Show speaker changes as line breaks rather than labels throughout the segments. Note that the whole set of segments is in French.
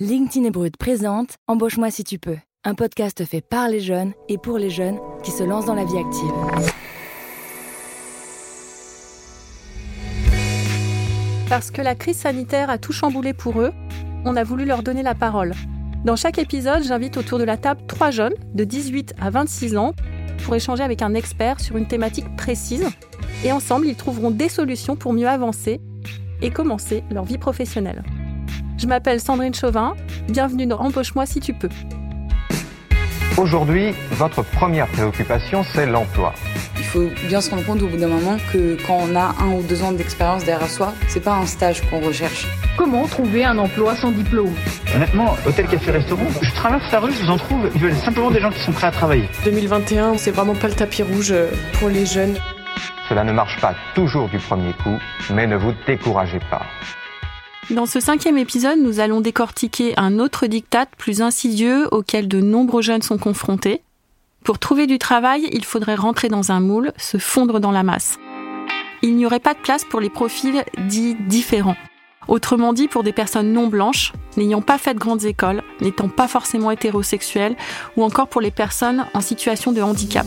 LinkedIn et Brut présente Embauche-moi si tu peux, un podcast fait par les jeunes et pour les jeunes qui se lancent dans la vie active.
Parce que la crise sanitaire a tout chamboulé pour eux, on a voulu leur donner la parole. Dans chaque épisode, j'invite autour de la table trois jeunes de 18 à 26 ans pour échanger avec un expert sur une thématique précise. Et ensemble, ils trouveront des solutions pour mieux avancer et commencer leur vie professionnelle. Je m'appelle Sandrine Chauvin. Bienvenue dans Embauche-moi si tu peux.
Aujourd'hui, votre première préoccupation, c'est l'emploi.
Il faut bien se rendre compte au bout d'un moment que quand on a un ou deux ans d'expérience derrière soi, c'est pas un stage qu'on recherche.
Comment trouver un emploi sans diplôme?
Honnêtement, hôtel, café, restaurant, je traverse la rue, je vous en trouve, ils veulent simplement des gens qui sont prêts à travailler.
2021, c'est vraiment pas le tapis rouge pour les jeunes.
Cela ne marche pas toujours du premier coup, mais ne vous découragez pas.
Dans ce cinquième épisode, nous allons décortiquer un autre diktat plus insidieux auquel de nombreux jeunes sont confrontés. Pour trouver du travail, il faudrait rentrer dans un moule, se fondre dans la masse. Il n'y aurait pas de place pour les profils dits différents. Autrement dit, pour des personnes non blanches, n'ayant pas fait de grandes écoles, n'étant pas forcément hétérosexuelles, ou encore pour les personnes en situation de handicap.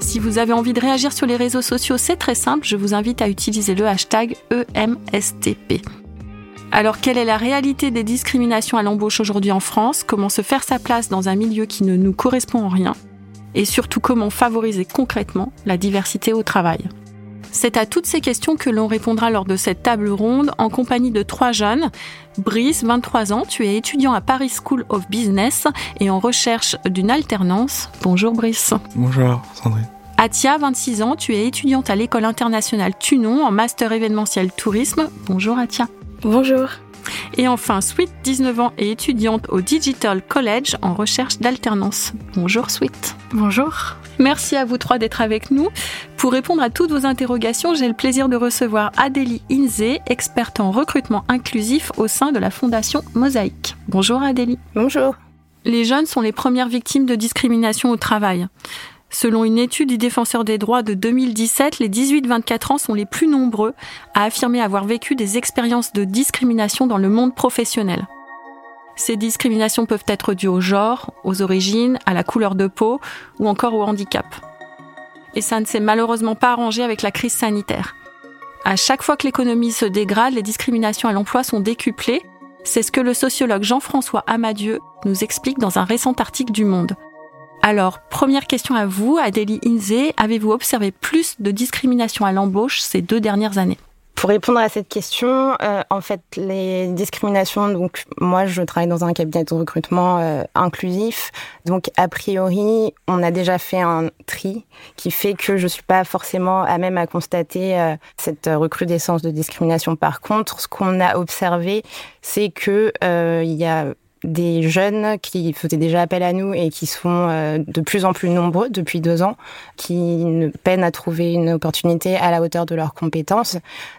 Si vous avez envie de réagir sur les réseaux sociaux, c'est très simple, je vous invite à utiliser le hashtag EMSTP. Alors, quelle est la réalité des discriminations à l'embauche aujourd'hui en France? Comment se faire sa place dans un milieu qui ne nous correspond en rien? Et surtout, comment favoriser concrètement la diversité au travail? C'est à toutes ces questions que l'on répondra lors de cette table ronde en compagnie de trois jeunes. Brice, 23 ans, tu es étudiant à Paris School of Business et en recherche d'une alternance. Bonjour Brice.
Bonjour Sandrine.
Atia, 26 ans, tu es étudiante à l'école internationale Tunon en master événementiel tourisme. Bonjour Atia.
Bonjour.
Et enfin, Sweet, 19 ans et étudiante au Digital College en recherche d'alternance. Bonjour Sweet.
Bonjour.
Merci à vous trois d'être avec nous. Pour répondre à toutes vos interrogations, j'ai le plaisir de recevoir Adélie Inze, experte en recrutement inclusif au sein de la Fondation Mosaïque. Bonjour Adélie.
Bonjour.
Les jeunes sont les premières victimes de discrimination au travail. Selon une étude du Défenseur des droits de 2017, les 18-24 ans sont les plus nombreux à affirmer avoir vécu des expériences de discrimination dans le monde professionnel. Ces discriminations peuvent être dues au genre, aux origines, à la couleur de peau ou encore au handicap. Et ça ne s'est malheureusement pas arrangé avec la crise sanitaire. À chaque fois que l'économie se dégrade, les discriminations à l'emploi sont décuplées. C'est ce que le sociologue Jean-François Amadieu nous explique dans un récent article du Monde. Alors, première question à vous, Adélie Inze, avez-vous observé plus de discrimination à l'embauche ces deux dernières années?
Pour répondre à cette question, euh, en fait, les discriminations, donc moi je travaille dans un cabinet de recrutement euh, inclusif, donc a priori on a déjà fait un tri qui fait que je suis pas forcément à même à constater euh, cette recrudescence de discrimination. Par contre, ce qu'on a observé, c'est que il y a des jeunes qui faisaient déjà appel à nous et qui sont euh, de plus en plus nombreux depuis deux ans, qui peinent à trouver une opportunité à la hauteur de leurs compétences.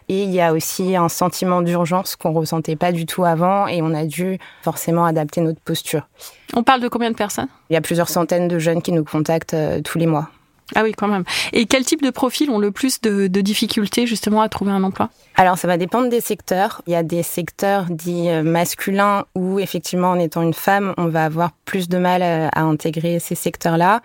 Et il y a aussi un sentiment d'urgence qu'on ressentait pas du tout avant et on a dû forcément adapter notre posture.
On parle de combien de personnes?
Il y a plusieurs centaines de jeunes qui nous contactent euh, tous les mois.
Ah oui, quand même. Et quel type de profils ont le plus de, difficultés justement à trouver un emploi?
Alors ça va dépendre des secteurs. Il y a des secteurs dits euh, masculins où effectivement en étant une femme, on va avoir plus de mal euh, à intégrer ces secteurs-là.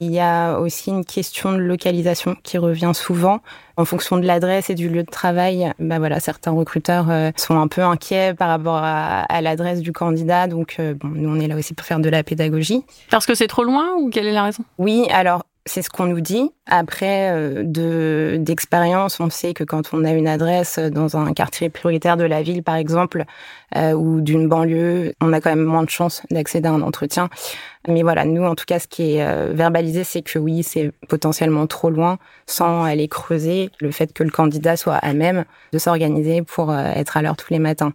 Il y a aussi une question de localisation qui revient souvent. En fonction de l'adresse et du lieu de travail, bah voilà, certains recruteurs euh, sont un peu inquiets par rapport à, l'adresse du candidat. Donc, bon, nous, on est là aussi pour faire de la pédagogie.
Parce que c'est trop loin ou quelle est la raison?
Oui, alors c'est ce qu'on nous dit. Après, euh, de d'expérience, on sait que quand on a une adresse dans un quartier prioritaire de la ville, par exemple, euh, ou d'une banlieue, on a quand même moins de chances d'accéder à un entretien. Mais voilà, nous, en tout cas, ce qui est euh, verbalisé, c'est que oui, c'est potentiellement trop loin, sans aller creuser le fait que le candidat soit à même de s'organiser pour être à l'heure tous les matins.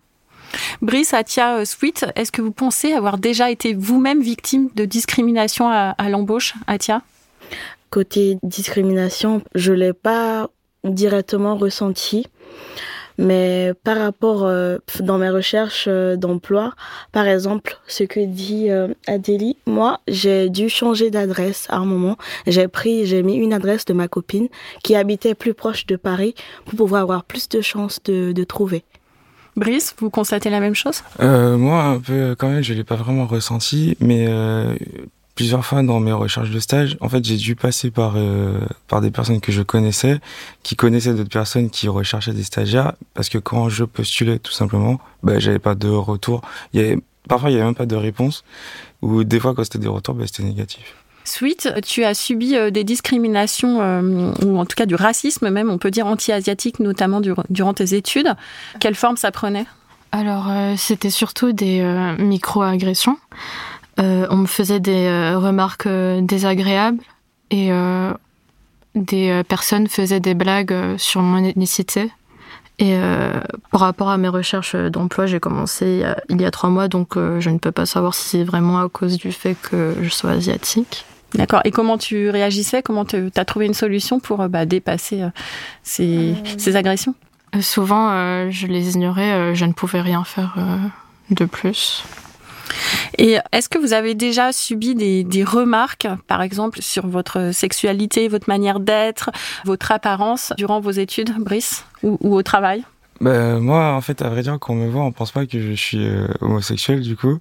Brice, Atia Sweet, est-ce que vous pensez avoir déjà été vous-même victime de discrimination à, à l'embauche, Atia?
Côté discrimination, je l'ai pas directement ressenti. Mais par rapport euh, dans mes recherches euh, d'emploi, par exemple, ce que dit euh, Adélie, moi, j'ai dû changer d'adresse à un moment. J'ai pris, j'ai mis une adresse de ma copine qui habitait plus proche de Paris pour pouvoir avoir plus de chances de, de trouver.
Brice, vous constatez la même chose?
Euh, Moi, un peu quand même, je l'ai pas vraiment ressenti, mais euh, plusieurs fois dans mes recherches de stage, en fait, j'ai dû passer par euh, par des personnes que je connaissais, qui connaissaient d'autres personnes qui recherchaient des stagiaires, parce que quand je postulais tout simplement, bah, j'avais pas de retour. Il y avait, parfois, il y avait même pas de réponse, ou des fois, quand c'était des retours, bah, c'était négatif.
Sweet, tu as subi des discriminations, euh, ou en tout cas du racisme même, on peut dire anti-asiatique, notamment durant tes études. Quelle forme ça prenait?
Alors, euh, c'était surtout des euh, micro-agressions. On me faisait des remarques désagréables et des personnes faisaient des blagues sur mon ethnicité. Et par rapport à mes recherches d'emploi, j'ai commencé il y a trois mois, donc je ne peux pas savoir si c'est vraiment à cause du fait que je sois asiatique.
D'accord. Et comment tu réagissais? Comment tu as trouvé une solution pour euh, bah, dépasser euh, ces, euh, ces, agressions?
Souvent, je les ignorais. je ne pouvais rien faire de plus.
Et est-ce que vous avez déjà subi des, des, remarques, par exemple, sur votre sexualité, votre manière d'être, votre apparence durant vos études, Brice, ou, ou au travail?
Bah, moi, en fait, à vrai dire, quand on me voit, on pense pas que je suis euh, homosexuel, du coup.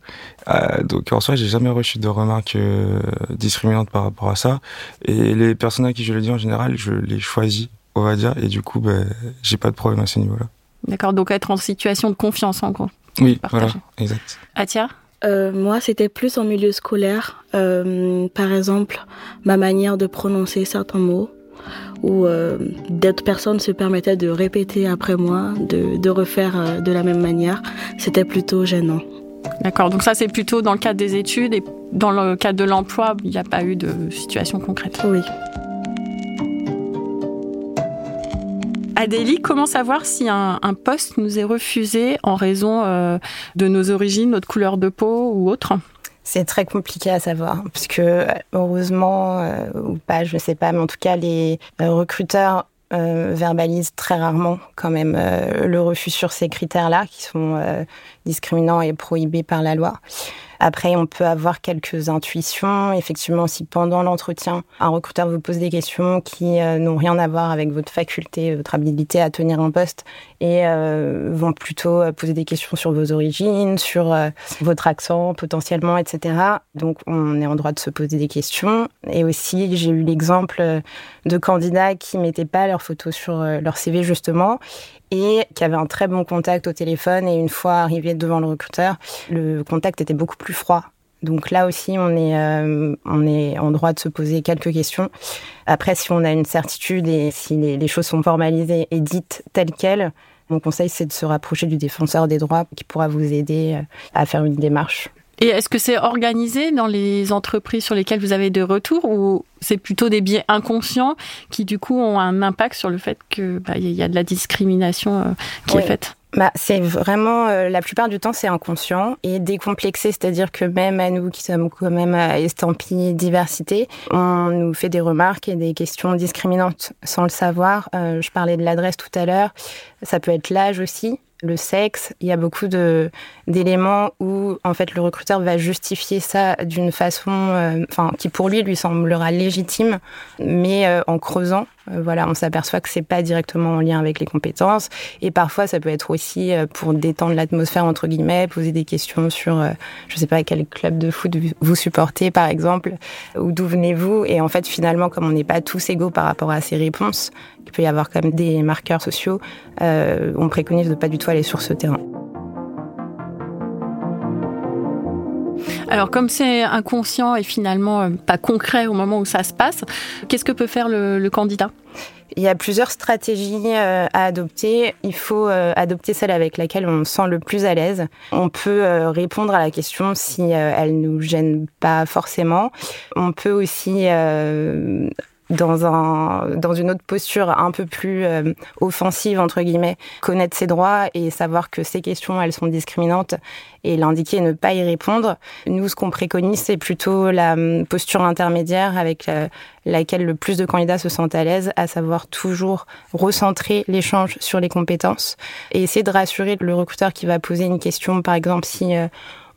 Euh, donc, en soi, j'ai jamais reçu de remarques euh, discriminantes par rapport à ça. Et les personnes à qui je le dis, en général, je les choisis, on va dire. Et du coup, bah, j'ai pas de problème à ce niveau-là.
D'accord, donc être en situation de confiance, en gros.
Oui, voilà, exact.
Atia?
Moi, c'était plus en milieu scolaire. par exemple, ma manière de prononcer certains mots où euh, d'autres personnes se permettaient de répéter après moi, de, de refaire euh, de la même manière. C'était plutôt gênant.
D'accord, donc ça c'est plutôt dans le cadre des études et dans le cadre de l'emploi, il n'y a pas eu de situation concrète.
Oui.
Adélie, comment savoir si un, poste nous est refusé en raison euh, de nos origines, notre couleur de peau ou autre?
C'est très compliqué à savoir, parce que heureusement, euh, ou pas, je ne sais pas, mais en tout cas, les euh, recruteurs euh, verbalisent très rarement quand même le refus sur ces critères-là, qui sont discriminants et prohibés par la loi. Après, on peut avoir quelques intuitions. Effectivement, si pendant l'entretien, un recruteur vous pose des questions qui euh, n'ont rien à voir avec votre faculté, votre habilité à tenir un poste, et euh, vont plutôt euh, poser des questions sur vos origines, sur votre accent potentiellement, etc. Donc, on est en droit de se poser des questions. Et aussi, j'ai eu l'exemple de candidats qui mettaient pas leurs photos sur leur CV justement et qui avait un très bon contact au téléphone. Et une fois arrivé devant le recruteur, le contact était beaucoup plus froid. Donc là aussi, on est, euh, on est en droit de se poser quelques questions. Après, si on a une certitude et si les, les choses sont formalisées et dites telles quelles, mon conseil, c'est de se rapprocher du défenseur des droits qui pourra vous aider euh, à faire une démarche.
Et est-ce que c'est organisé dans les entreprises sur lesquelles vous avez des retours ou c'est plutôt des biais inconscients qui du coup ont un impact sur le fait qu'il bah, y a de la discrimination euh, qui est faite?
Bah, c'est vraiment, euh, la plupart du temps, c'est inconscient et décomplexé, c'est-à-dire que même à nous qui sommes quand même à estampillés diversité, on nous fait des remarques et des questions discriminantes. Sans le savoir. Euh, je parlais de l'adresse tout à l'heure, ça peut être l'âge aussi le sexe. Il y a beaucoup d'éléments où en fait le recruteur va justifier ça d'une façon, euh, qui pour lui lui semblera légitime, mais euh, en creusant, euh, voilà, on s'aperçoit que c'est pas directement en lien avec les compétences. Et parfois, ça peut être aussi pour détendre l'atmosphère entre guillemets, poser des questions sur, je sais pas quel club de foot vous supportez par exemple, ou d'où venez-vous. Et en fait, finalement, comme on n'est pas tous égaux par rapport à ces réponses, il peut y avoir quand même des marqueurs sociaux. on préconise de pas du tout aller sur ce terrain.
Alors comme c'est inconscient et finalement euh, pas concret au moment où ça se passe, qu'est-ce que peut faire le, candidat?
Il y a plusieurs stratégies euh, à adopter. Il faut euh, adopter celle avec laquelle on se sent le plus à l'aise. On peut répondre à la question si elle nous gêne pas forcément. On peut aussi dans un dans une autre posture un peu plus euh, offensive entre guillemets, connaître ses droits et savoir que ces questions elles sont discriminantes et l'indiquer et ne pas y répondre. Nous ce qu'on préconise c'est plutôt la hum, posture intermédiaire avec euh, laquelle le plus de candidats se sentent à l'aise, à savoir toujours recentrer l'échange sur les compétences et essayer de rassurer le recruteur qui va poser une question par exemple si euh,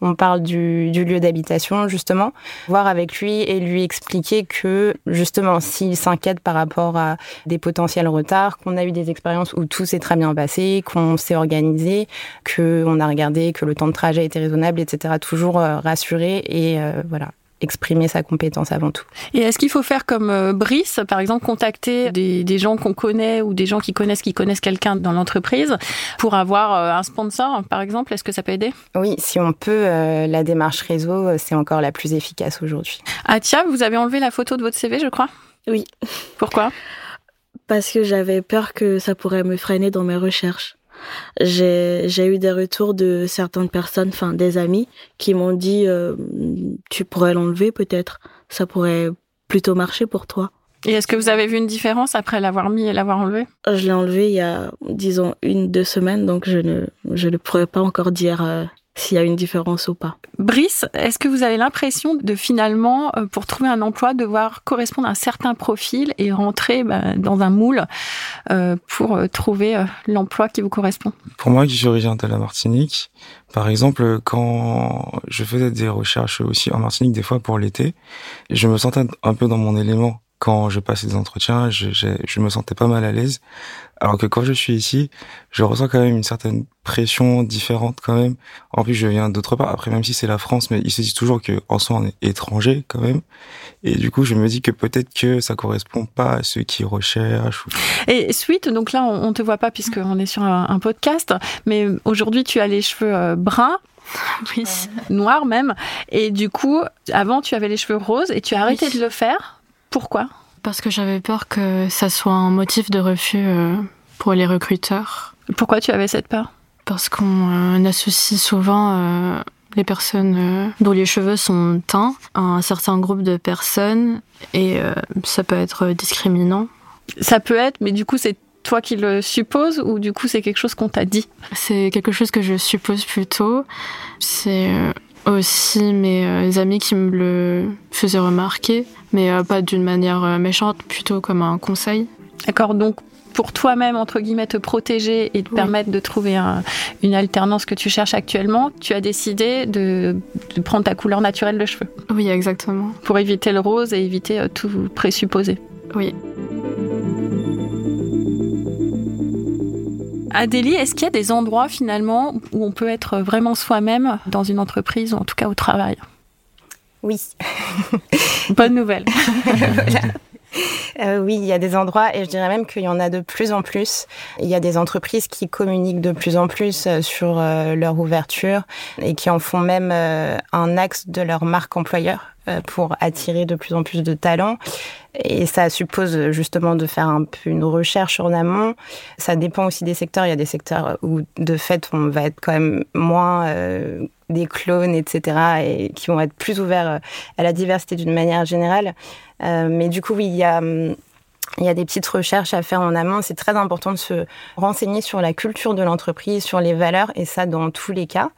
on parle du, du lieu d'habitation justement, voir avec lui et lui expliquer que justement s'il s'inquiète par rapport à des potentiels retards, qu'on a eu des expériences où tout s'est très bien passé, qu'on s'est organisé, qu'on a regardé que le temps de trajet était raisonnable, etc. Toujours euh, rassurer et euh, voilà exprimer sa compétence avant tout.
Et est-ce qu'il faut faire comme euh, Brice, par exemple, contacter des, des, gens qu'on connaît ou des gens qui connaissent qui connaissent quelqu'un dans l'entreprise pour avoir euh, un sponsor, par exemple? Est-ce que ça peut aider?
Oui, si on peut, euh, la démarche réseau, c'est encore la plus efficace aujourd'hui.
Ah tiens, vous avez enlevé la photo de votre CV, je crois?
Oui.
Pourquoi?
Parce que j'avais peur que ça pourrait me freiner dans mes recherches j'ai eu des retours de certaines personnes, enfin des amis, qui m'ont dit euh, tu pourrais l'enlever peut-être, ça pourrait plutôt marcher pour toi.
Et est-ce que vous avez vu une différence après l'avoir mis et l'avoir enlevé?
Je l'ai enlevé il y a, disons, une, deux semaines, donc je ne, je ne pourrais pas encore dire euh, s'il y a une différence ou pas.
Brice, est-ce que vous avez l'impression de finalement, euh, pour trouver un emploi, devoir correspondre à un certain profil et rentrer bah, dans un moule euh, pour euh, trouver euh, l'emploi qui vous correspond?
Pour moi, qui suis originaire de la Martinique, par exemple, quand je faisais des recherches aussi en Martinique, des fois pour l'été, je me sentais un peu dans mon élément quand je passais des entretiens, je, je, je, me sentais pas mal à l'aise. Alors que quand je suis ici, je ressens quand même une certaine pression différente quand même. En plus, je viens d'autre part. Après, même si c'est la France, mais il se dit toujours que en soi on est étranger quand même. Et du coup, je me dis que peut-être que ça correspond pas à ceux qui recherchent.
Et suite, donc là, on, on te voit pas puisqu'on est sur un, un podcast, mais aujourd'hui, tu as les cheveux euh, bruns.
Oui.
Noir même. Et du coup, avant, tu avais les cheveux roses et tu as arrêté oui. de le faire. Pourquoi?
Parce que j'avais peur que ça soit un motif de refus euh, pour les recruteurs.
Pourquoi tu avais cette peur?
Parce qu'on euh, associe souvent euh, les personnes dont les cheveux sont teints à un certain groupe de personnes et ça peut être discriminant.
Ça peut être, mais du coup c'est toi qui le supposes ou du coup c'est quelque chose qu'on t'a dit?
C'est quelque chose que je suppose plutôt. C'est aussi mes euh, amis qui me le faisaient remarquer, mais euh, pas d'une manière euh, méchante, plutôt comme un conseil.
D'accord, donc pour toi-même, entre guillemets, te protéger et te oui. permettre de trouver un, une alternance que tu cherches actuellement, tu as décidé de, de, prendre ta couleur naturelle de cheveux.
Oui, exactement.
Pour éviter le rose et éviter tout présupposé.
Oui.
Adélie, est-ce qu'il y a des endroits finalement où on peut être vraiment soi-même dans une entreprise ou en tout cas au travail?
Oui.
Bonne nouvelle.
voilà. Euh, oui, il y a des endroits et je dirais même qu'il y en a de plus en plus. Il y a des entreprises qui communiquent de plus en plus euh, sur euh, leur ouverture et qui en font même euh, un axe de leur marque employeur pour attirer de plus en plus de talents. Et ça suppose justement de faire un peu une recherche en amont. Ça dépend aussi des secteurs. Il y a des secteurs où de fait on va être quand même moins euh, des clones, etc. et qui vont être plus ouverts à la diversité d'une manière générale. Euh, mais du coup, oui, il y a hum, il y a des petites recherches à faire en amont. C'est très important de se renseigner sur la culture de l'entreprise, sur les valeurs, et ça dans tous les cas,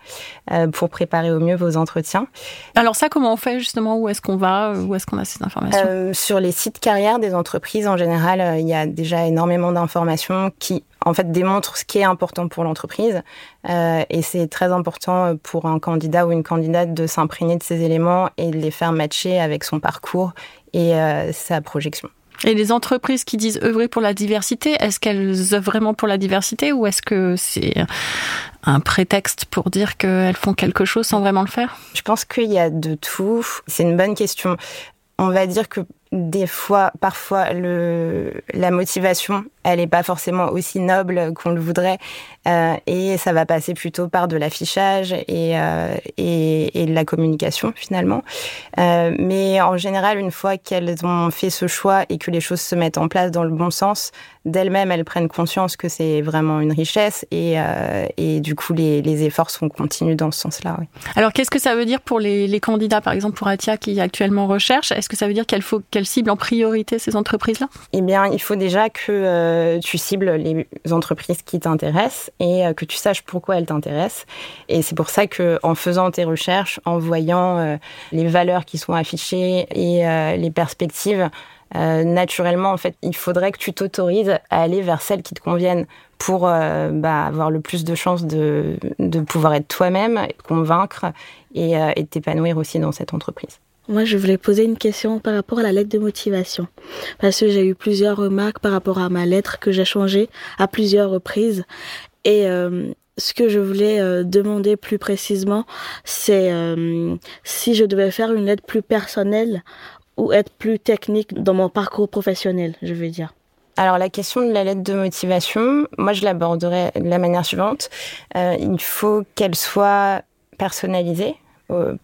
euh, pour préparer au mieux vos entretiens.
Alors ça, comment on fait justement? Où est-ce qu'on va? Où est-ce qu'on a ces informations?
Euh, Sur les sites carrières des entreprises, en général, euh, il y a déjà énormément d'informations qui en fait démontrent ce qui est important pour l'entreprise euh, et c'est très important pour un candidat ou une candidate de s'imprégner de ces éléments et de les faire matcher avec son parcours et euh, sa projection.
Et les entreprises qui disent œuvrer pour la diversité, est-ce qu'elles œuvrent vraiment pour la diversité ou est-ce que c'est un prétexte pour dire qu'elles font quelque chose sans vraiment le faire?
Je pense qu'il y a de tout. C'est une bonne question. On va dire que des fois, parfois, la motivation, elle n'est pas forcément aussi noble qu'on le voudrait. Euh, et ça va passer plutôt par de l'affichage et, euh, de la communication, finalement. Euh, mais en général, une fois qu'elles ont fait ce choix et que les choses se mettent en place dans le bon sens, d'elles-mêmes, elles prennent conscience que c'est vraiment une richesse. Et, du coup, les, efforts sont continus dans ce sens-là.
Alors, qu'est-ce que ça veut dire pour les, les, candidats, par exemple, pour Atia, qui actuellement recherche? Est-ce que ça veut dire qu'elle faut qu'elle cible en priorité ces entreprises-là?
Eh bien, il faut déjà que euh, tu cibles les entreprises qui t'intéressent et euh, que tu saches pourquoi elles t'intéressent. Et c'est pour ça que en faisant tes recherches, en voyant euh, les valeurs qui sont affichées et euh, les perspectives, naturellement, en fait, il faudrait que tu t'autorises à aller vers celles qui te conviennent pour bah, avoir le plus de chances de, pouvoir être toi-même, convaincre et, et t'épanouir aussi dans cette entreprise.
Moi, je voulais poser une question par rapport à la lettre de motivation. Parce que j'ai eu plusieurs remarques par rapport à ma lettre que j'ai changée à plusieurs reprises. Et euh, ce que je voulais euh, demander plus précisément, c'est euh, si je devais faire une lettre plus personnelle ou être plus technique dans mon parcours professionnel, je veux dire.
Alors la question de la lettre de motivation, moi je l'aborderai de la manière suivante. il faut qu'elle soit personnalisée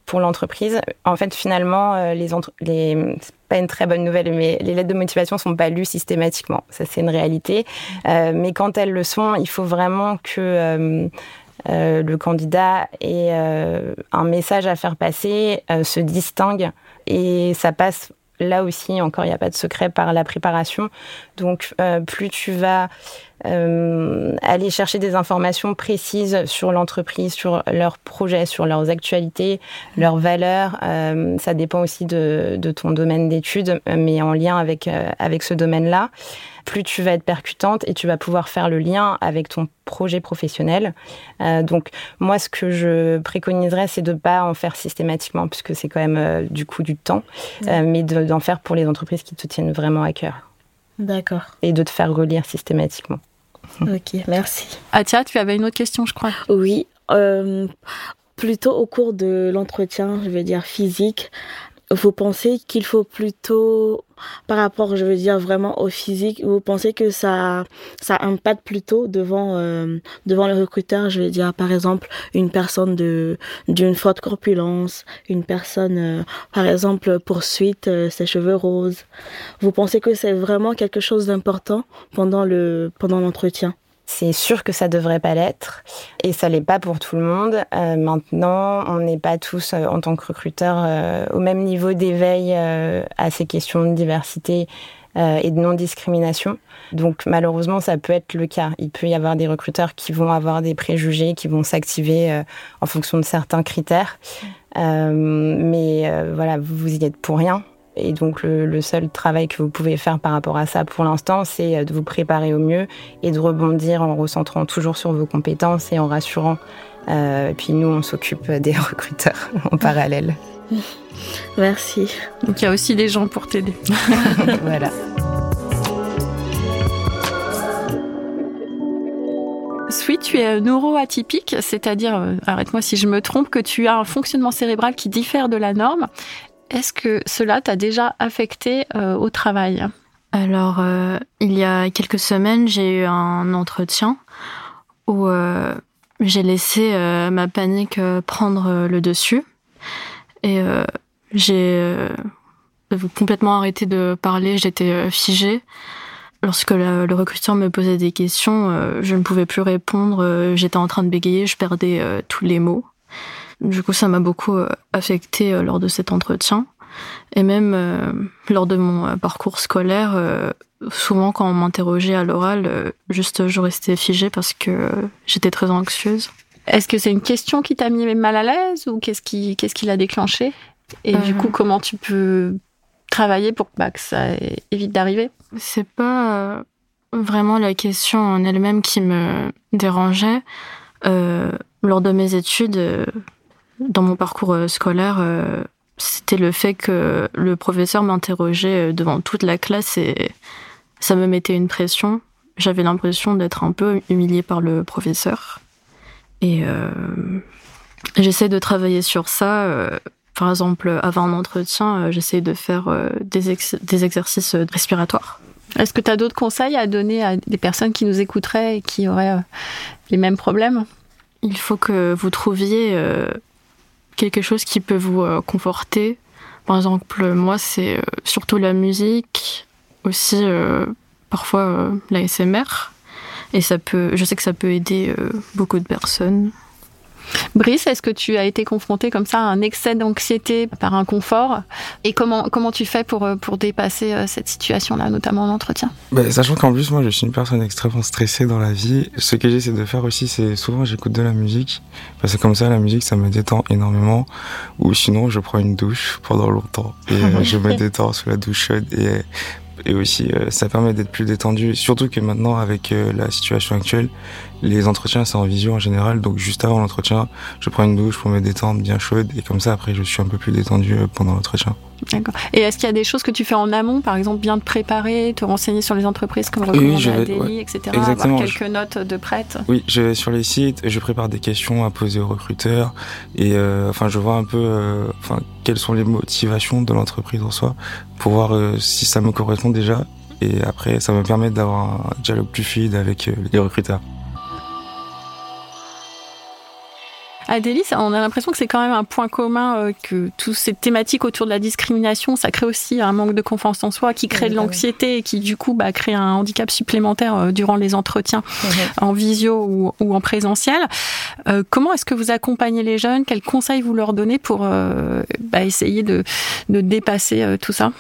pour l'entreprise. En fait, finalement, euh, les, les pas une très bonne nouvelle, mais les lettres de motivation sont pas lues systématiquement. Ça, c'est une réalité. Euh, mais quand elles le sont, il faut vraiment que le candidat ait un message à faire passer, se distingue, et ça passe là aussi, encore, il n'y a pas de secret par la préparation. Donc, plus tu vas euh, aller chercher des informations précises sur l'entreprise, sur leurs projets, sur leurs actualités, leurs valeurs. Euh, ça dépend aussi de, de ton domaine d'études, mais en lien avec, euh, avec ce domaine-là. Plus tu vas être percutante et tu vas pouvoir faire le lien avec ton projet professionnel. Donc moi, ce que je préconiserais, c'est de pas en faire systématiquement, puisque c'est quand même du coup du temps, mais d'en faire pour les entreprises qui te tiennent vraiment à cœur.
D'accord.
Et de te faire relire systématiquement.
Ok, merci.
Atia, tu avais une autre question, je crois.
Oui. Euh, plutôt au cours de l'entretien, je veux dire physique, vous pensez qu'il faut plutôt, par rapport, je veux dire vraiment au physique, vous pensez que ça, ça impacte plutôt devant, euh, devant le recruteur, je veux dire par exemple une personne de d'une forte corpulence, une personne, euh, par exemple poursuite, euh, ses cheveux roses? Vous pensez que c'est vraiment quelque chose d'important pendant le pendant l'entretien?
C'est sûr que ça devrait pas l'être et ça l'est pas pour tout le monde. Euh, maintenant, on n'est pas tous euh, en tant que recruteurs euh, au même niveau d'éveil à ces questions de diversité et de non-discrimination. Donc malheureusement, ça peut être le cas. Il peut y avoir des recruteurs qui vont avoir des préjugés, qui vont s'activer en fonction de certains critères. mais voilà, vous y êtes pour rien. Et donc le, seul travail que vous pouvez faire par rapport à ça pour l'instant, c'est euh, de vous préparer au mieux et de rebondir en recentrant toujours sur vos compétences et en rassurant. Euh, et puis nous, on s'occupe des recruteurs en parallèle.
Merci.
Donc il y a aussi des gens pour t'aider.
voilà.
Sweet, tu es neuroatypique, c'est-à-dire, euh, arrête-moi si je me trompe, que tu as un fonctionnement cérébral qui diffère de la norme. Est-ce que cela t'a déjà affecté euh, au travail?
Alors, euh, il y a quelques semaines, j'ai eu un entretien où euh, j'ai laissé ma panique prendre le dessus et j'ai complètement arrêté de parler, j'étais figée. Lorsque le, le, recruteur me posait des questions, je ne pouvais plus répondre, j'étais en train de bégayer, je perdais tous les mots. Du coup, ça m'a beaucoup euh, affecté euh, lors de cet entretien. Et même euh, lors de mon parcours scolaire, souvent quand on m'interrogeait à l'oral, juste je restais figée parce que j'étais très anxieuse.
Est-ce que c'est une question qui t'a mis mal à l'aise ou qu'est-ce qui, qu'est-ce qui l'a déclenché Et du coup, comment tu peux travailler pour bah, que ça évite d'arriver?
C'est pas vraiment la question en elle-même qui me dérangeait. lors de mes études, dans mon parcours euh, scolaire, euh, c'était le fait que le professeur m'interrogeait euh, devant toute la classe et ça me mettait une pression. J'avais l'impression d'être un peu humiliée par le professeur. Et j'essaie de travailler sur ça. par exemple, avant un entretien, j'essaie de faire des, des exercices respiratoires.
Est-ce que tu as d'autres conseils à donner à des personnes qui nous écouteraient et qui auraient les mêmes problèmes?
Il faut que vous trouviez quelque chose qui peut vous euh, conforter. Par exemple, moi, c'est euh, surtout la musique, aussi euh, parfois la SMR. Et ça peut, je sais que ça peut aider beaucoup de personnes.
Brice, est-ce que tu as été confronté comme ça à un excès d'anxiété par un confort Et comment, comment tu fais pour, pour dépasser cette situation-là, notamment en entretien
bah, Sachant qu'en plus, moi, je suis une personne extrêmement stressée dans la vie. Ce que j'essaie de faire aussi, c'est souvent j'écoute de la musique. Parce que comme ça, la musique, ça me détend énormément. Ou sinon, je prends une douche pendant longtemps. Et je me détends sous la douche chaude. Et et aussi euh, ça permet d'être plus détendu. Surtout que maintenant avec euh, la situation actuelle, les entretiens c'est en visio en général, donc juste avant l'entretien, je prends une douche pour me détendre bien chaude et comme ça après je suis un peu plus détendu euh, pendant l'entretien.
D'accord. Et est-ce qu'il y a des choses que tu fais en amont, par exemple bien te préparer, te renseigner sur les entreprises comme recommandé oui, à Delhi, etc. Exactement. Avoir quelques notes de prête?
Oui, je vais sur les sites, je prépare des questions à poser aux recruteurs et enfin je vois un peu enfin quelles sont les motivations de l'entreprise en soi pour voir euh, si ça me correspond déjà. Et après, ça me permet d'avoir un dialogue plus fluide avec euh, les recruteurs.
Adélie, on a l'impression que c'est quand même un point commun euh, que toutes ces thématiques autour de la discrimination, ça crée aussi un manque de confiance en soi, qui crée de l'anxiété et qui du coup bah, crée un handicap supplémentaire durant les entretiens en visio ou, en présentiel. comment est-ce que vous accompagnez les jeunes? Quels conseils vous leur donnez pour bah, essayer de dépasser tout ça?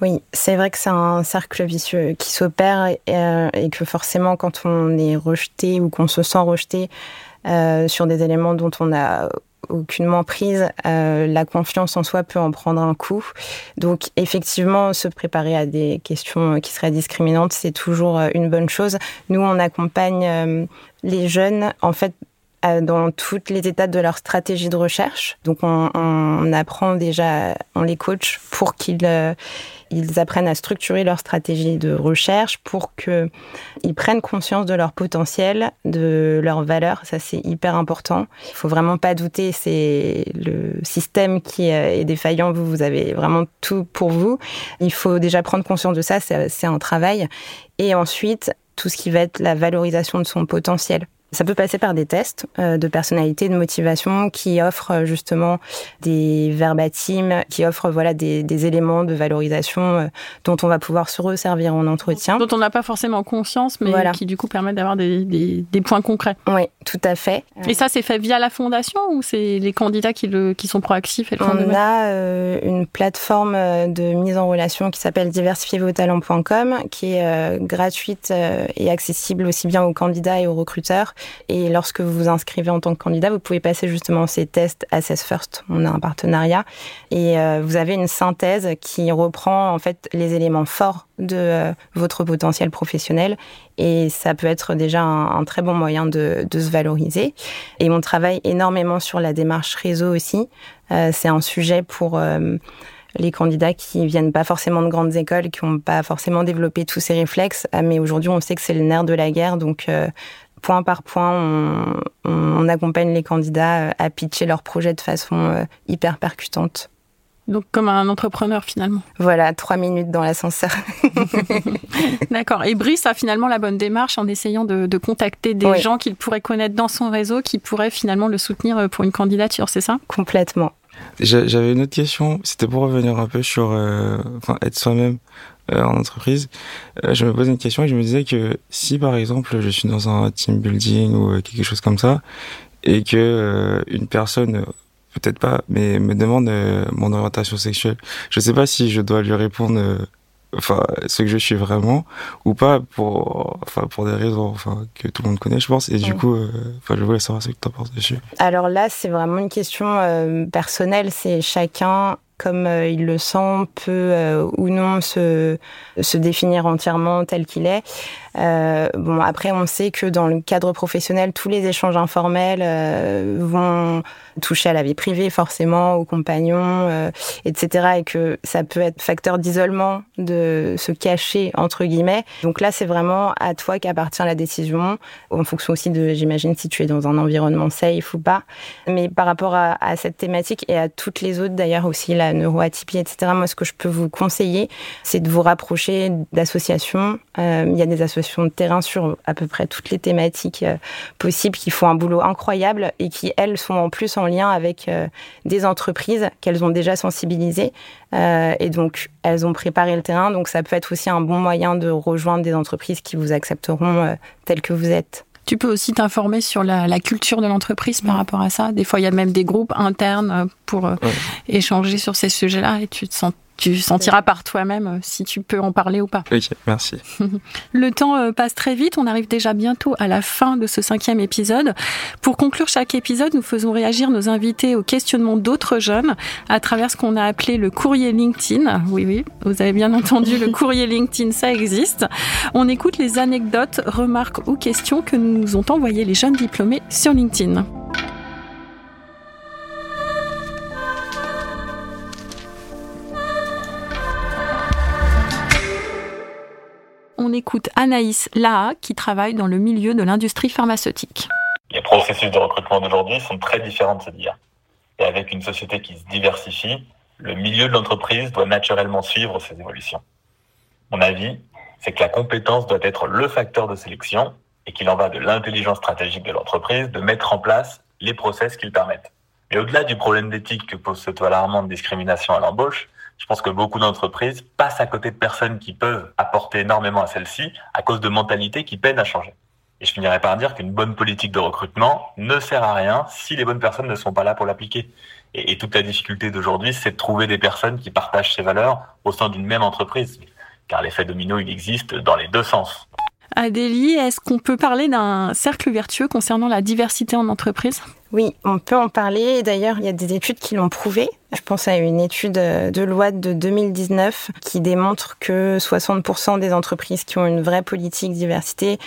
Oui, c'est vrai que c'est un cercle vicieux qui s'opère euh, et, que forcément quand on est rejeté ou qu'on se sent rejeté euh, sur des éléments dont on n'a aucunement prise, euh, la confiance en soi peut en prendre un coup. Donc effectivement, se préparer à des questions qui seraient discriminantes, c'est toujours une bonne chose. Nous, on accompagne les jeunes, en fait, dans toutes les étapes de leur stratégie de recherche. Donc on, apprend déjà, on les coach pour qu'ils euh, ils apprennent à structurer leur stratégie de recherche pour que ils prennent conscience de leur potentiel, de leurs valeurs. Ça c'est hyper important. Il faut vraiment pas douter. C'est le système qui est défaillant. Vous, vous avez vraiment tout pour vous. Il faut déjà prendre conscience de ça. C'est un travail. Et ensuite tout ce qui va être la valorisation de son potentiel. Ça peut passer par des tests euh, de personnalité, de motivation qui offrent euh, justement des verbatims, qui offrent voilà des, des éléments de valorisation euh, dont on va pouvoir se resservir en entretien.
Dont on n'a pas forcément conscience, mais qui du coup permettent d'avoir des, des, des, points concrets.
Oui, tout à fait.
Et ça, c'est fait via la fondation ou c'est les candidats qui, le, qui sont proactifs et le
On a une plateforme de mise en relation qui s'appelle diversifiervostalents.com qui est gratuite et accessible aussi bien aux candidats et aux recruteurs et lorsque vous vous inscrivez en tant que candidat, vous pouvez passer justement ces tests Assess First. On a un partenariat et euh, vous avez une synthèse qui reprend en fait les éléments forts de euh, votre potentiel professionnel et ça peut être déjà un, très bon moyen de, se valoriser. Et on travaille énormément sur la démarche réseau aussi. Euh, c'est un sujet pour les candidats qui viennent pas forcément de grandes écoles, qui n'ont pas forcément développé tous ces réflexes. Mais aujourd'hui, on sait que c'est le nerf de la guerre, donc point par point, on, accompagne les candidats euh, à pitcher leur projet de façon euh, hyper percutante.
Donc comme un entrepreneur finalement.
Voilà, trois minutes dans l'ascenseur.
D'accord. Et Brice a finalement la bonne démarche en essayant de, contacter des gens qu'il pourrait connaître dans son réseau, qui pourraient finalement le soutenir euh, pour une candidature, c'est ça?
Complètement.
J'avais une autre question, c'était pour revenir un peu sur être soi-même. Euh, en entreprise, euh, je me posais une question et je me disais que si par exemple je suis dans un team building ou euh, quelque chose comme ça et que une personne peut-être pas mais me demande mon orientation sexuelle, je sais pas si je dois lui répondre enfin ce que je suis vraiment ou pas pour enfin pour des raisons enfin que tout le monde connaît je pense. Et du coup enfin je voulais savoir ce que tu en penses dessus.
Alors là c'est vraiment une question personnelle. C'est chacun comme euh, il le sent, peut euh, ou non se, se définir entièrement tel qu'il est. Euh, bon, après, on sait que dans le cadre professionnel, tous les échanges informels euh, vont toucher à la vie privée, forcément, aux compagnons, euh, etc. Et que ça peut être facteur d'isolement, de se cacher, entre guillemets. Donc là, c'est vraiment à toi qu'appartient la décision, en fonction aussi de, j'imagine, si tu es dans un environnement safe ou pas. Mais par rapport à, à cette thématique et à toutes les autres, d'ailleurs aussi la neuroatypie, etc., moi, ce que je peux vous conseiller, c'est de vous rapprocher d'associations. il y a des associations de terrain sur à peu près toutes les thématiques euh, possibles, qui font un boulot incroyable et qui, elles, sont en plus en lien avec euh, des entreprises qu'elles ont déjà sensibilisées. Euh, et donc, elles ont préparé le terrain. Donc, ça peut être aussi un bon moyen de rejoindre des entreprises qui vous accepteront tel que vous êtes.
Tu peux aussi t'informer sur la, la, culture de l'entreprise par rapport à ça. Des fois, il y a même des groupes internes pour échanger sur ces sujets-là et tu te sens tu sentiras par toi-même euh, si tu peux en parler ou pas.
Ok, merci.
Le temps euh, passe très vite, on arrive déjà bientôt à la fin de ce cinquième épisode. Pour conclure chaque épisode, nous faisons réagir nos invités aux questionnements d'autres jeunes à travers ce qu'on a appelé le courrier LinkedIn. Oui, oui, vous avez bien entendu, le courrier LinkedIn, ça existe. On écoute les anecdotes, remarques ou questions que nous ont envoyées les jeunes diplômés sur LinkedIn. On écoute Anaïs Laha qui travaille dans le milieu de l'industrie pharmaceutique.
Les processus de recrutement d'aujourd'hui sont très différents de ceux d'hier. Et avec une société qui se diversifie, le milieu de l'entreprise doit naturellement suivre ces évolutions. Mon avis, c'est que la compétence doit être le facteur de sélection et qu'il en va de l'intelligence stratégique de l'entreprise de mettre en place les process qui le permettent. Mais au-delà du problème d'éthique que pose ce alarmant de discrimination à l'embauche, je pense que beaucoup d'entreprises passent à côté de personnes qui peuvent apporter énormément à celle-ci à cause de mentalités qui peinent à changer. Et je finirai par dire qu'une bonne politique de recrutement ne sert à rien si les bonnes personnes ne sont pas là pour l'appliquer. Et, et, toute la difficulté d'aujourd'hui, c'est de trouver des personnes qui partagent ces valeurs au sein d'une même entreprise. Car l'effet domino, il existe dans les deux sens.
Adélie, est-ce qu'on peut parler d'un cercle vertueux concernant la diversité en entreprise?
Oui, on peut en parler. D'ailleurs, il y a des études qui l'ont prouvé. Je pense à une étude de loi de 2019 qui démontre que 60% des entreprises qui ont une vraie politique diversité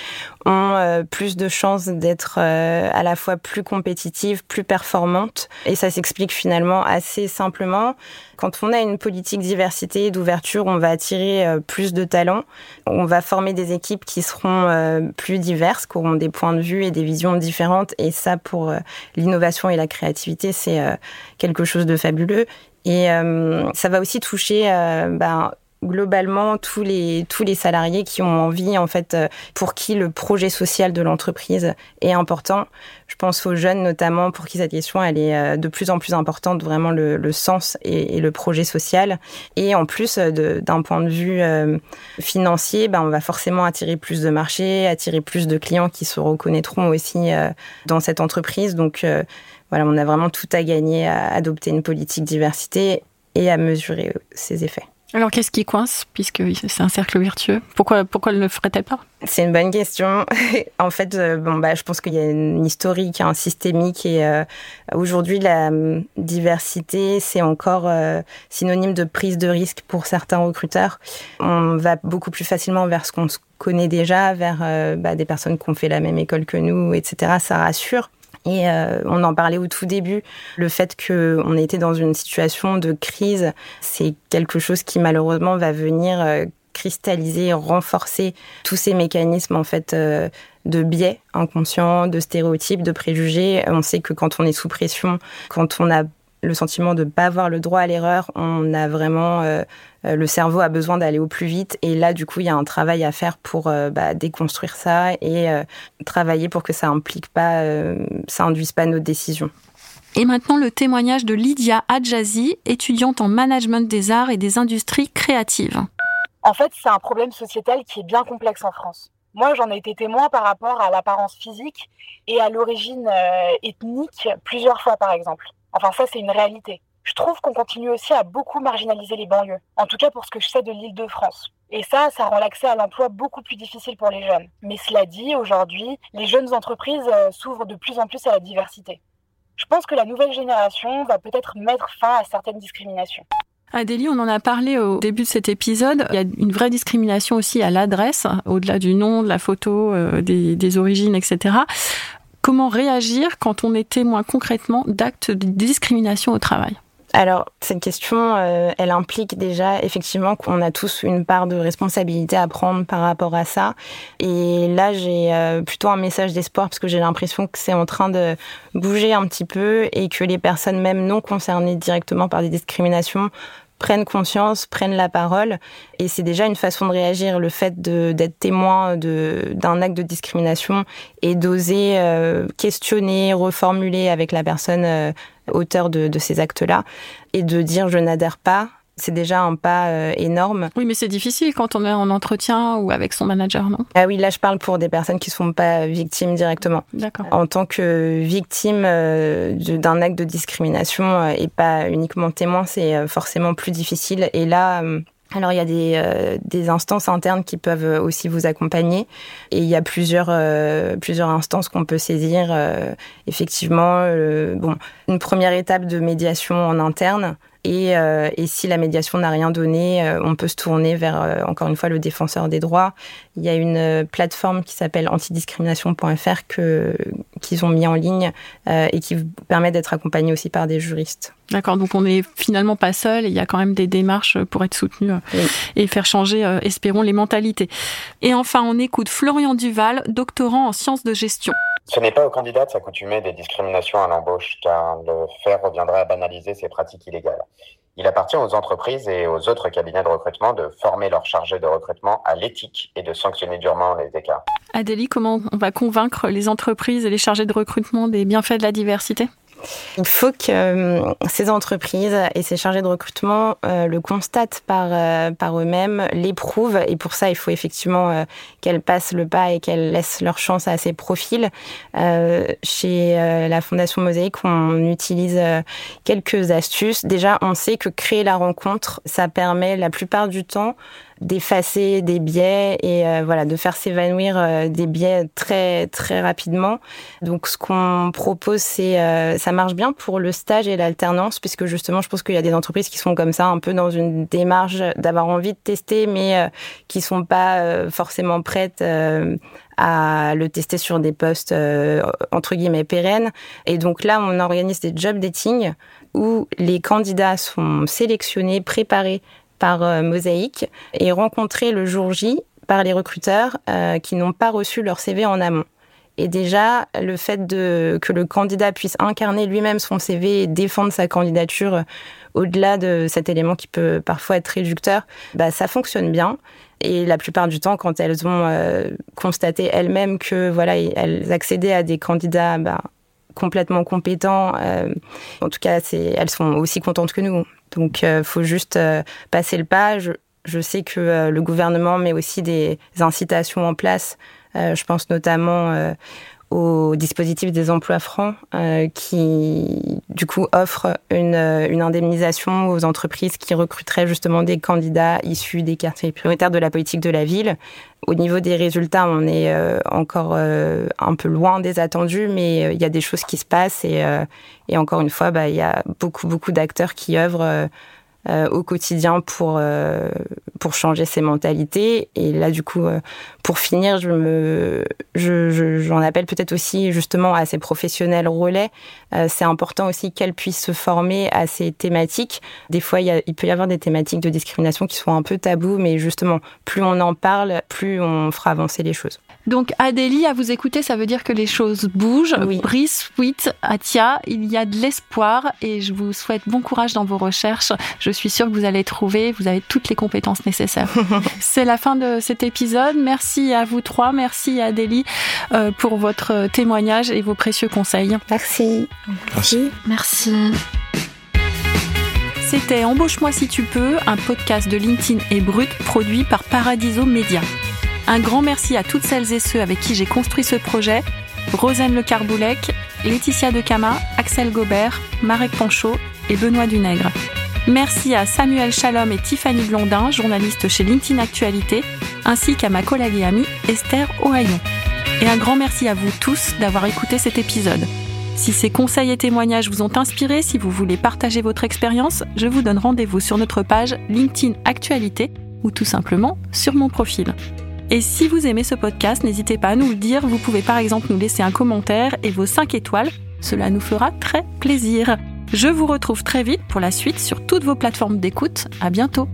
ont euh, plus de chances d'être euh, à la fois plus compétitives, plus performantes. Et ça s'explique finalement assez simplement. Quand on a une politique diversité d'ouverture, on va attirer euh, plus de talents. On va former des équipes qui seront plus diverses, qui auront des points de vue et des visions différentes. Et ça, pour l'innovation et la créativité, c'est quelque chose de fabuleux. Et ça va aussi toucher ben, globalement tous les tous les salariés qui ont envie en fait euh, pour qui le projet social de l'entreprise est important. Je pense aux jeunes notamment pour qui cette question elle est euh, de plus en plus importante vraiment le, sens et, le projet social. Et en plus euh, d'un point de vue financier ben on va forcément attirer plus de marchés, attirer plus de clients qui se reconnaîtront aussi dans cette entreprise. Donc voilà, on a vraiment tout à gagner à adopter une politique diversité et à mesurer ses effets.
Alors qu'est-ce qui coince puisque c'est un cercle vertueux? Pourquoi pourquoi ne le ferait-elle pas?
C'est une bonne question. en fait, euh, bon bah je pense qu'il y a une historique, un systémique et euh, aujourd'hui la diversité c'est encore euh, synonyme de prise de risque pour certains recruteurs. On va beaucoup plus facilement vers ce qu'on connaît déjà, vers bah, des personnes qui ont fait la même école que nous, etc. Ça rassure. Et euh, on en parlait au tout début, le fait qu'on était dans une situation de crise, c'est quelque chose qui malheureusement va venir euh, cristalliser, renforcer tous ces mécanismes en fait euh, de biais inconscients, de stéréotypes, de préjugés. On sait que quand on est sous pression, quand on a le sentiment de ne pas avoir le droit à l'erreur, on a vraiment euh, euh, le cerveau a besoin d'aller au plus vite et là du coup il y a un travail à faire pour euh, bah, déconstruire ça et travailler pour que ça implique pas, ça induise pas nos décisions.
Et maintenant le témoignage de Lydia Adjazi, étudiante en management des arts et des industries créatives.
En fait, c'est un problème sociétal qui est bien complexe en France. Moi, j'en ai été témoin par rapport à l'apparence physique et à l'origine ethnique plusieurs fois, par exemple. Enfin, ça, c'est une réalité. Je trouve qu'on continue aussi à beaucoup marginaliser les banlieues, en tout cas pour ce que je sais de l'île de France. Et ça, ça rend l'accès à l'emploi beaucoup plus difficile pour les jeunes. Mais cela dit, aujourd'hui, les jeunes entreprises euh, s'ouvrent de plus en plus à la diversité. Je pense que la nouvelle génération va peut-être mettre fin à certaines discriminations.
Adélie, on en a parlé au début de cet épisode. Il y a une vraie discrimination aussi à l'adresse, au-delà du nom, de la photo, euh, des, des, origines, etc. Comment réagir quand on est témoin concrètement d'actes de discrimination au travail?
Alors, cette question, euh, elle implique déjà effectivement qu'on a tous une part de responsabilité à prendre par rapport à ça. Et là, j'ai euh, plutôt un message d'espoir parce que j'ai l'impression que c'est en train de bouger un petit peu et que les personnes même non concernées directement par des discriminations prennent conscience, prennent la parole. Et c'est déjà une façon de réagir, le fait d'être témoin d'un acte de discrimination et d'oser euh, questionner, reformuler avec la personne euh, auteur de, de ces actes-là et de dire je n'adhère pas C'est déjà un pas euh, énorme.
Oui, mais c'est difficile quand on est en entretien ou avec son manager, non?
Ah oui, là je parle pour des personnes qui ne sont pas victimes directement.
D'accord.
En tant que victime euh, d'un acte de discrimination euh, et pas uniquement témoin, c'est forcément plus difficile. Et là, alors il y a des, euh, des, instances internes qui peuvent aussi vous accompagner et il y a plusieurs, euh, plusieurs instances qu'on peut saisir. Euh, effectivement, bon, une première étape de médiation en interne et, euh, et, si la médiation n'a rien donné, euh, on peut se tourner vers, euh, encore une fois, le défenseur des droits. Il y a une plateforme qui s'appelle antidiscrimination.fr que, qu'ils ont mis en ligne et qui permet d'être accompagné aussi par des juristes.
D'accord, donc on n'est finalement pas seul, il y a quand même des démarches pour être soutenu et faire changer, espérons, les mentalités. Et enfin, on écoute Florian Duval, doctorant en sciences de gestion.
Ce n'est pas au candidat de s'accoutumer des discriminations à l'embauche, car le faire reviendrait à banaliser ces pratiques illégales. Il appartient aux entreprises et aux autres cabinets de recrutement de former leurs chargés de recrutement à l'éthique et de sanctionner durement les écarts.
Adélie, comment on va convaincre les entreprises et les chargés de recrutement des bienfaits de la diversité?
Il faut que euh, ces entreprises et ces chargés de recrutement euh, le constatent par, euh, par eux-mêmes, l'éprouvent, et pour ça, il faut effectivement qu'elles passent le pas et qu'elles laissent leur chance à ces profils. chez la Fondation Mosaïque, on utilise quelques astuces. Déjà, on sait que créer la rencontre, ça permet la plupart du temps d'effacer des biais et euh, voilà de faire s'évanouir euh, des biais très très rapidement. Donc ce qu'on propose c'est euh, ça marche bien pour le stage et l'alternance puisque justement je pense qu'il y a des entreprises qui sont comme ça un peu dans une démarche d'avoir envie de tester mais qui sont pas forcément prêtes à le tester sur des postes entre guillemets pérennes. Et donc là, on organise des job dating où les candidats sont sélectionnés, préparés par euh, Mosaïque et rencontré le jour J par les recruteurs euh, qui n'ont pas reçu leur CV en amont. Et déjà, le fait de, que le candidat puisse incarner lui-même son CV et défendre sa candidature euh, au-delà de cet élément qui peut parfois être réducteur, bah, ça fonctionne bien. Et la plupart du temps, quand elles ont constaté elles-mêmes que voilà, elles accédaient à des candidats bah, complètement compétents, en tout cas, elles sont aussi contentes que nous. Donc, euh, faut juste euh, passer le pas. Je, je sais que euh, le gouvernement met aussi des incitations en place. je pense notamment au dispositif des emplois francs qui, du coup, offre une, une, indemnisation aux entreprises qui recruteraient justement des candidats issus des quartiers prioritaires de la politique de la ville. Au niveau des résultats, on est encore un peu loin des attendus, mais il y a des choses qui se passent et, et encore une fois, bah, il y a beaucoup, beaucoup d'acteurs qui œuvrent euh, au quotidien pour euh, pour changer ses mentalités. Et là, du coup, euh, pour finir, je me je, j'en appelle peut-être aussi justement à ces professionnels relais. c'est important aussi qu'elles puissent se former à ces thématiques. Des fois, il, y a, il peut y avoir des thématiques de discrimination qui sont un peu tabous, mais justement, plus on en parle, plus on fera avancer les choses.
Donc Adélie, à vous écouter, ça veut dire que les choses bougent. Oui. Brice, Sweet, Atia, il y a de l'espoir et je vous souhaite bon courage dans vos recherches. Je suis sûre que vous allez trouver, vous avez toutes les compétences nécessaires. C'est la fin de cet épisode. Merci à vous trois, merci Adélie euh, pour votre témoignage et vos précieux conseils.
Merci.
Merci. Merci.
C'était Embauche-moi si tu peux, un podcast de LinkedIn et Brut produit par Paradiso Media. Un grand merci à toutes celles et ceux avec qui j'ai construit ce projet. Rosane Le Carboulec, Laetitia Decama, Axel Gobert, Marek Panchaud et Benoît Dunègre. Merci à Samuel Chalom et Tiffany Blondin, journalistes chez LinkedIn Actualité, ainsi qu'à ma collègue et amie Esther Ohaillon. Et un grand merci à vous tous d'avoir écouté cet épisode. Si ces conseils et témoignages vous ont inspiré, si vous voulez partager votre expérience, je vous donne rendez-vous sur notre page LinkedIn Actualité ou tout simplement sur mon profil. Et si vous aimez ce podcast, n'hésitez pas à nous le dire. Vous pouvez par exemple nous laisser un commentaire et vos 5 étoiles. Cela nous fera très plaisir. Je vous retrouve très vite pour la suite sur toutes vos plateformes d'écoute. À bientôt.